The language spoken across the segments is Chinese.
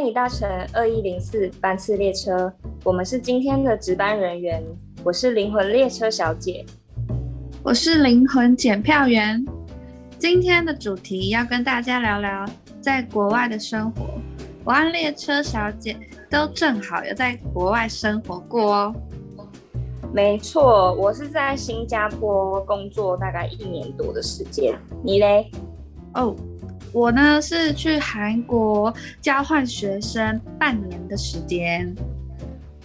欢迎搭乘二一零四班次列车，我们是今天的值班人员，我是灵魂列车小姐，我是灵魂检票员。今天的主题要跟大家聊聊在国外的生活，我和列车小姐都正好有在国外生活过哦。没错，我是在新加坡工作大概一年多的时间，你嘞？哦。我呢是去韩国交换学生半年的时间。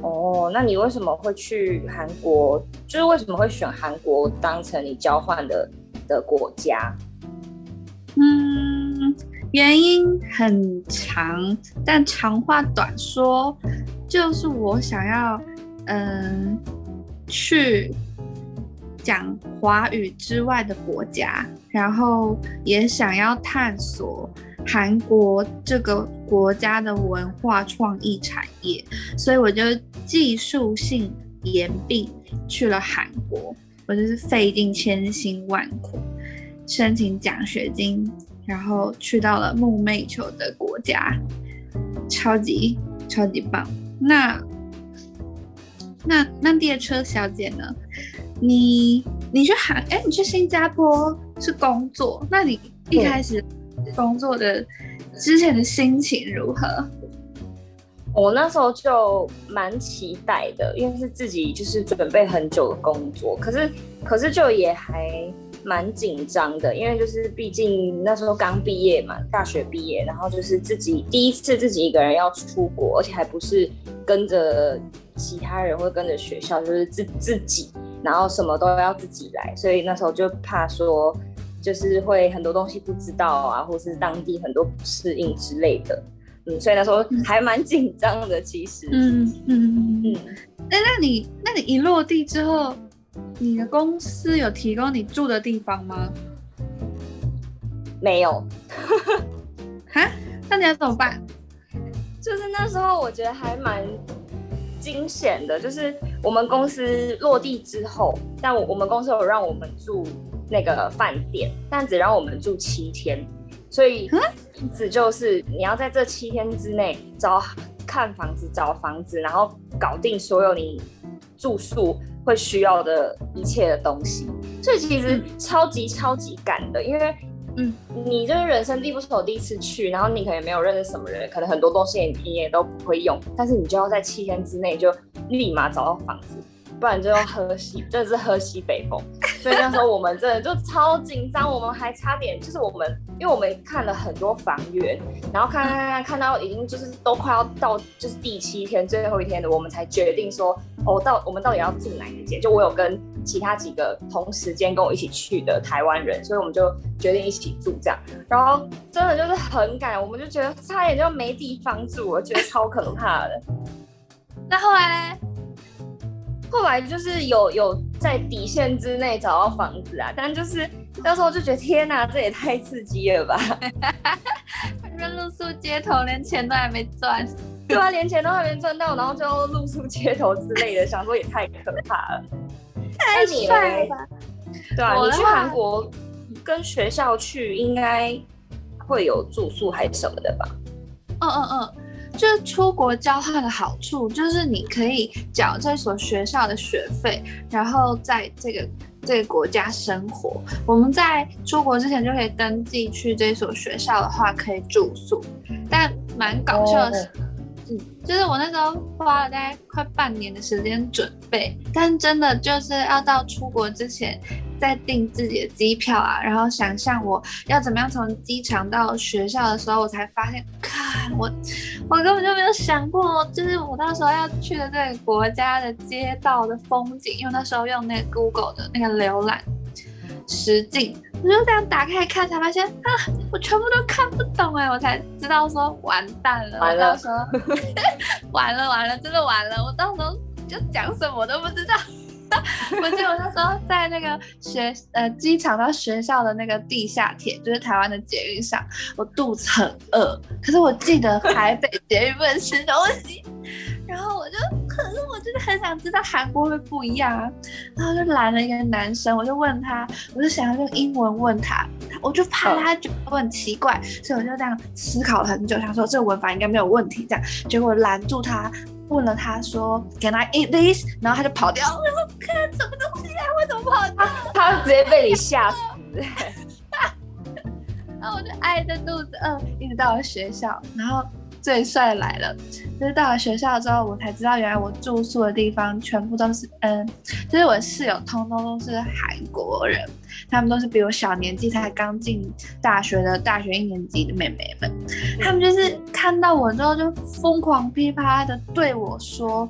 哦，那你为什么会去韩国？就是为什么会选韩国当成你交换的的国家？嗯，原因很长，但长话短说，就是我想要嗯去。讲华语之外的国家，然后也想要探索韩国这个国家的文化创意产业，所以我就技术性延毕去了韩国。我就是费尽千辛万苦申请奖学金，然后去到了梦寐以求的国家，超级超级棒。那那那列车小姐呢？你你去韩哎，你去新加坡是工作？那你一开始工作的之前的心情如何？我那时候就蛮期待的，因为是自己就是准备很久的工作，可是可是就也还蛮紧张的，因为就是毕竟那时候刚毕业嘛，大学毕业，然后就是自己第一次自己一个人要出国，而且还不是跟着其他人或跟着学校，就是自自己。然后什么都要自己来，所以那时候就怕说，就是会很多东西不知道啊，或是当地很多不适应之类的，嗯，所以那时候还蛮紧张的。其实，嗯嗯嗯，哎，那你那你一落地之后，你的公司有提供你住的地方吗？没有，哈，那你要怎么办？就是那时候我觉得还蛮。惊险的，就是我们公司落地之后，但我我们公司有让我们住那个饭店，但只让我们住七天，所以意思就是你要在这七天之内找看房子、找房子，然后搞定所有你住宿会需要的一切的东西，所以其实超级超级赶的，因为。嗯，你就是人生地不熟，第一次去，然后你可能没有认识什么人，可能很多东西你也都不会用，但是你就要在七天之内就立马找到房子，不然就要喝西，真的是喝西北风。所以那时候我们真的就超紧张，我们还差点就是我们，因为我们看了很多房源，然后看看看看到已经就是都快要到就是第七天最后一天的，我们才决定说，哦，到我们到底要住哪一间？就我有跟。其他几个同时间跟我一起去的台湾人，所以我们就决定一起住这样。然后真的就是很赶，我们就觉得差点就没地方住，我觉得超可怕的。那后来，后来就是有有在底线之内找到房子啊，但就是那时候就觉得天哪，这也太刺激了吧！反正露宿街头，连钱都还没赚。对啊，连钱都还没赚到，然后就露宿街头之类的，想说也太可怕了。太帅了吧！对啊，你去韩国跟学校去，应该会有住宿还是什么的吧？嗯嗯嗯，就是出国交换的好处，就是你可以缴这所学校的学费，然后在这个这个国家生活。我们在出国之前就可以登记去这所学校的话，可以住宿。但蛮搞笑的是。就是我那时候花了大概快半年的时间准备，但真的就是要到出国之前再订自己的机票啊，然后想象我要怎么样从机场到学校的时候，我才发现，看我我根本就没有想过，就是我到时候要去的这个国家的街道的风景，因为那时候用那个 Google 的那个浏览实景。我就这样打开看，才发现啊，我全部都看不懂哎，我才知道说完蛋了，完了，完了完了，真的完了，我到时候就讲什么都不知道。我记得我那时候在那个学呃机场到学校的那个地下铁，就是台湾的捷运上，我肚子很饿，可是我记得台北捷运不能吃东西，然后我就可是我真的很想知道韩国会不一样啊。然后就拦了一个男生，我就问他，我就想要用英文问他，我就怕他觉得我很奇怪，所以我就这样思考了很久，想说这个文法应该没有问题。这样，结果拦住他，问了他说，Can I eat this？然后他就跑掉。我说，看什么东西啊？为什么跑掉？他直接被你吓死。然 后我就挨着肚子饿，一直到了学校。然后最帅来了，就是到了学校之后，我才知道原来我住宿的地方全部都是，嗯，就是我室友通通都是韩国人，他们都是比我小年纪才刚进大学的大学一年级的妹妹们，他们就是看到我之后就疯狂噼啪的对我说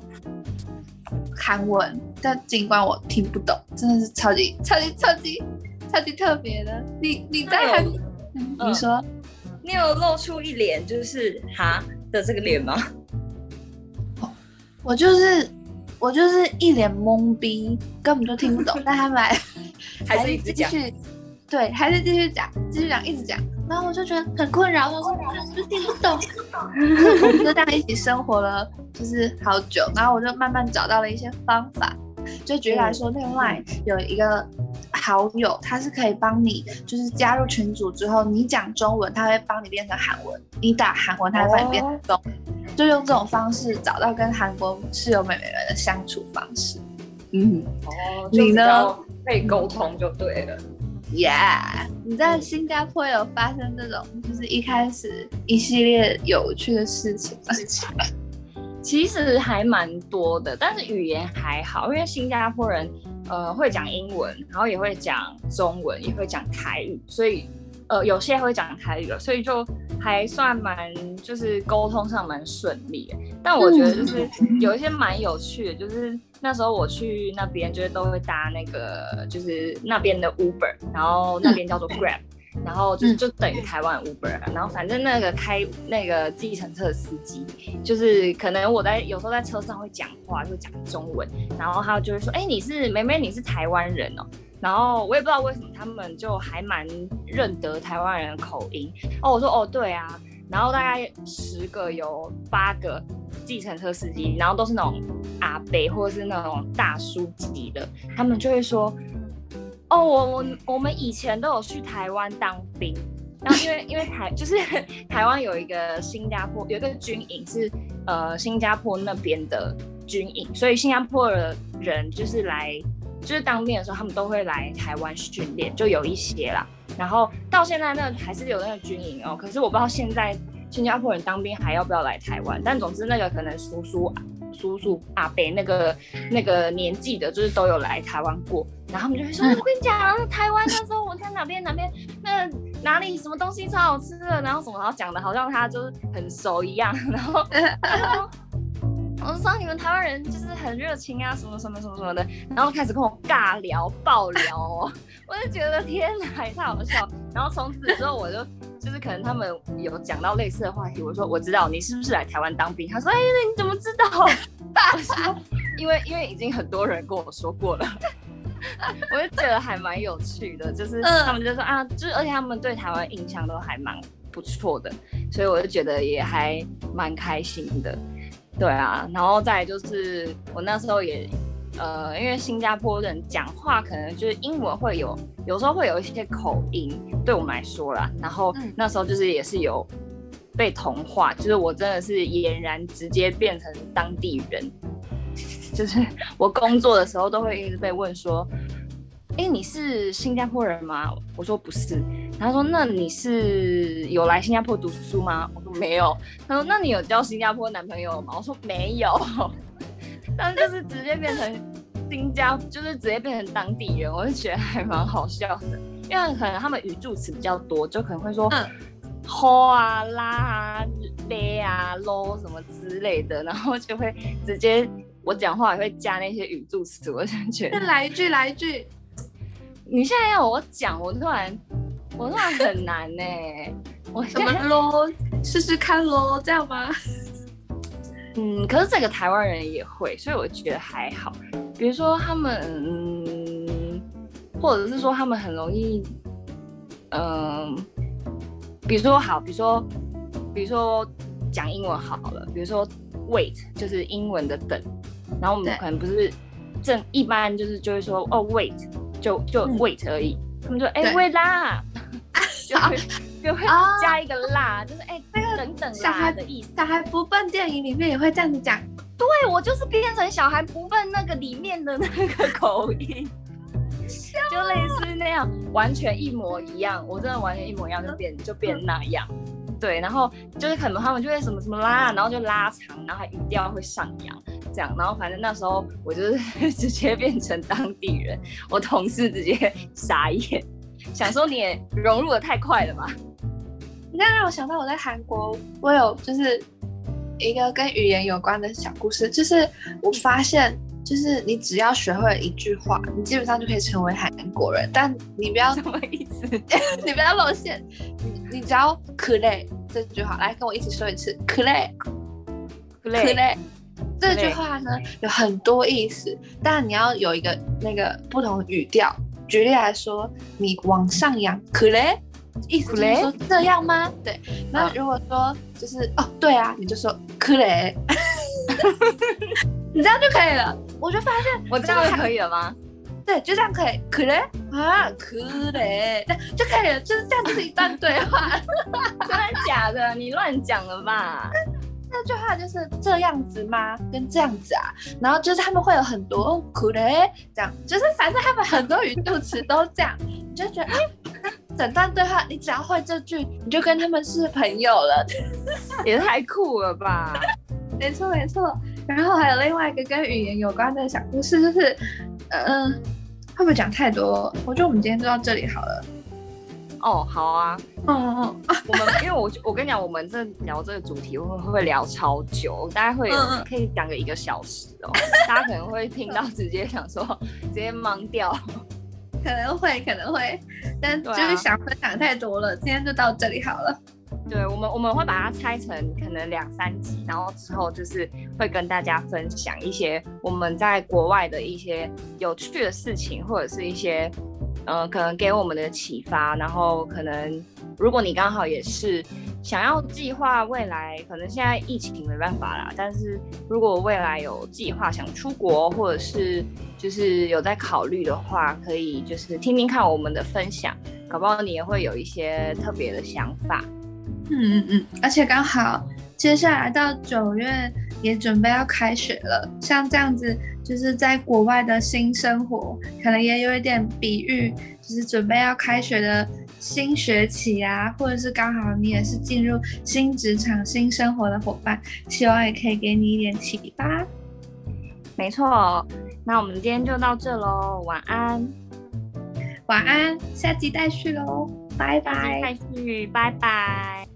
韩文，但尽管我听不懂，真的是超级超级超级超级特别的。你你在韩？你说，你有露出一脸就是哈的这个脸吗？我就是我就是一脸懵逼，根本就听不懂。但他们还 是继续，对，还是继续讲，继续讲，一直讲。然后我就觉得很困扰，我说我听不懂。我们就这样一起生活了，就是好久。然后我就慢慢找到了一些方法，就举例来说，另外有一个。好友，他是可以帮你，就是加入群组之后，你讲中文，他会帮你变成韩文；你打韩文，他会帮你变成中。就用这种方式找到跟韩国室友妹妹们的相处方式。嗯，哦，你呢？可以沟通就对了。Yeah，你在新加坡有发生这种，就是一开始一系列有趣的事情吗？其实还蛮多的，但是语言还好，因为新加坡人。呃，会讲英文，然后也会讲中文，也会讲台语，所以呃，有些会讲台语了，所以就还算蛮，就是沟通上蛮顺利。但我觉得就是有一些蛮有趣的，就是那时候我去那边，就是都会搭那个，就是那边的 Uber，然后那边叫做 Grab。然后就就等于台湾 Uber，然后反正那个开那个计程车的司机，就是可能我在有时候在车上会讲话，就讲中文，然后他就会说，哎，你是妹妹，你是台湾人哦，然后我也不知道为什么他们就还蛮认得台湾人的口音。哦，我说哦对啊，然后大概十个有八个计程车司机，然后都是那种阿伯或者是那种大叔级的，他们就会说。哦，我我我们以前都有去台湾当兵，然后因为因为台 就是 台湾有一个新加坡有一个军营是呃新加坡那边的军营，所以新加坡的人就是来就是当兵的时候，他们都会来台湾训练，就有一些啦。然后到现在那还是有那个军营哦，可是我不知道现在新加坡人当兵还要不要来台湾，但总之那个可能叔叔。叔叔阿伯那个那个年纪的，就是都有来台湾过，然后他们就会说：“我跟你讲，台湾那时候我在哪边哪边，那哪里什么东西超好吃的，然后什么，然后讲的好像他就是很熟一样。”然后 我说：“你们台湾人就是很热情啊，什么什么什么什么的。”然后开始跟我尬聊爆聊哦，我就觉得天哪，太好笑。然后从此之后我就。就是可能他们有讲到类似的话题，我说我知道你是不是来台湾当兵？他说哎，那你怎么知道？我说因为因为已经很多人跟我说过了，我就觉得还蛮有趣的。就是他们就说啊，就是而且他们对台湾印象都还蛮不错的，所以我就觉得也还蛮开心的。对啊，然后再就是我那时候也。呃，因为新加坡人讲话可能就是英文会有，有时候会有一些口音，对我们来说啦。然后那时候就是也是有被同化，就是我真的是俨然直接变成当地人。就是我工作的时候都会一直被问说：“哎，你是新加坡人吗？”我说不是。他说：“那你是有来新加坡读书吗？”没有。他说：“那你有交新加坡男朋友吗？”我说没有。但就是直接变成新加，就是直接变成当地人，我就觉得还蛮好笑的。因为可能他们语助词比较多，就可能会说“嗯吼啊、拉啊、勒啊、喽什么之类的，然后就会直接我讲话也会加那些语助词，我就觉得。来一句，来一句。你现在要我讲，我突然，我突然很难呢。我怎么喽？试试看喽，这样吗？嗯，可是这个台湾人也会，所以我觉得还好。比如说他们，嗯，或者是说他们很容易，嗯，比如说好，比如说，比如说讲英文好了，比如说 wait 就是英文的等，然后我们可能不是正一般就是就会说哦 wait 就就嗯 wait 而已，他们就哎、对 wait 啦，就会 就会啊加一个辣，就是哎、等等小孩啦的意思。小孩不笨电影里面也会这样子讲，对我就是变成小孩不笨那个里面的那个口音，就类似那样，完全一模一样。我真的完全一模一样，就变就变那样。对，然后就是可能他们就会什么什么拉，然后就拉长，然后还语调会上扬，这样。然后反正那时候我就是 直接变成当地人，我同事直接傻眼，想说你也融入的太快了吧？你这样让我想到我在韩国，我有就是一个跟语言有关的小故事，就是我发现，就是你只要学会一句话，你基本上就可以成为韩国人，但你不要 什么意思？你不要露馅，你你只要可累这句话，来跟我一起说一次，可累可累累。这句话呢有很多意思，但你要有一个那个不同的语调。举例来说，你往上扬，可嘞，意思就是说这样吗？对。那如果说就是哦，对啊，你就说可嘞，你这样就可以了。我就发现我这样就可以了吗？对，就这样可以，可嘞啊，可嘞，就可以了，就是这样，就是一段对话。真的假的？你乱讲了吧？那句话就是这样子吗？跟这样子啊，然后就是他们会有很多哦，可嘞，这样，就是反正他们很多语助词都这样，你就觉得，哎，那整段对话你只要会这句，你就跟他们是朋友了。也太酷了吧！没错没错。然后还有另外一个跟语言有关的小故事，就是，嗯、会不会讲太多？我觉得我们今天就到这里好了。哦，好啊，嗯嗯嗯，我们因为我我跟你讲，我们这聊这个主题会会聊超久，大概会有嗯嗯可以讲个一个小时哦。大家可能会听到直接想说 直接懵掉。可能会可能会，但就是想分享太多了，今天就到这里好了。对我们我们会把它拆成可能两三集，然后之后就是会跟大家分享一些我们在国外的一些有趣的事情，或者是一些呃可能给我们的启发。然后可能如果你刚好也是想要计划未来，可能现在疫情没办法啦，但是如果未来有计划想出国，或者是就是有在考虑的话，可以就是听听看我们的分享，搞不好你也会有一些特别的想法。嗯嗯嗯，而且刚好接下来到九月也准备要开学了，像这样子就是在国外的新生活，可能也有一点比喻，就是准备要开学的新学期啊，或者是刚好你也是进入新职场、新生活的伙伴，希望也可以给你一点启发。没错，那我们今天就到这喽，晚安，晚安，下集待续喽，拜拜。下集再续，拜拜。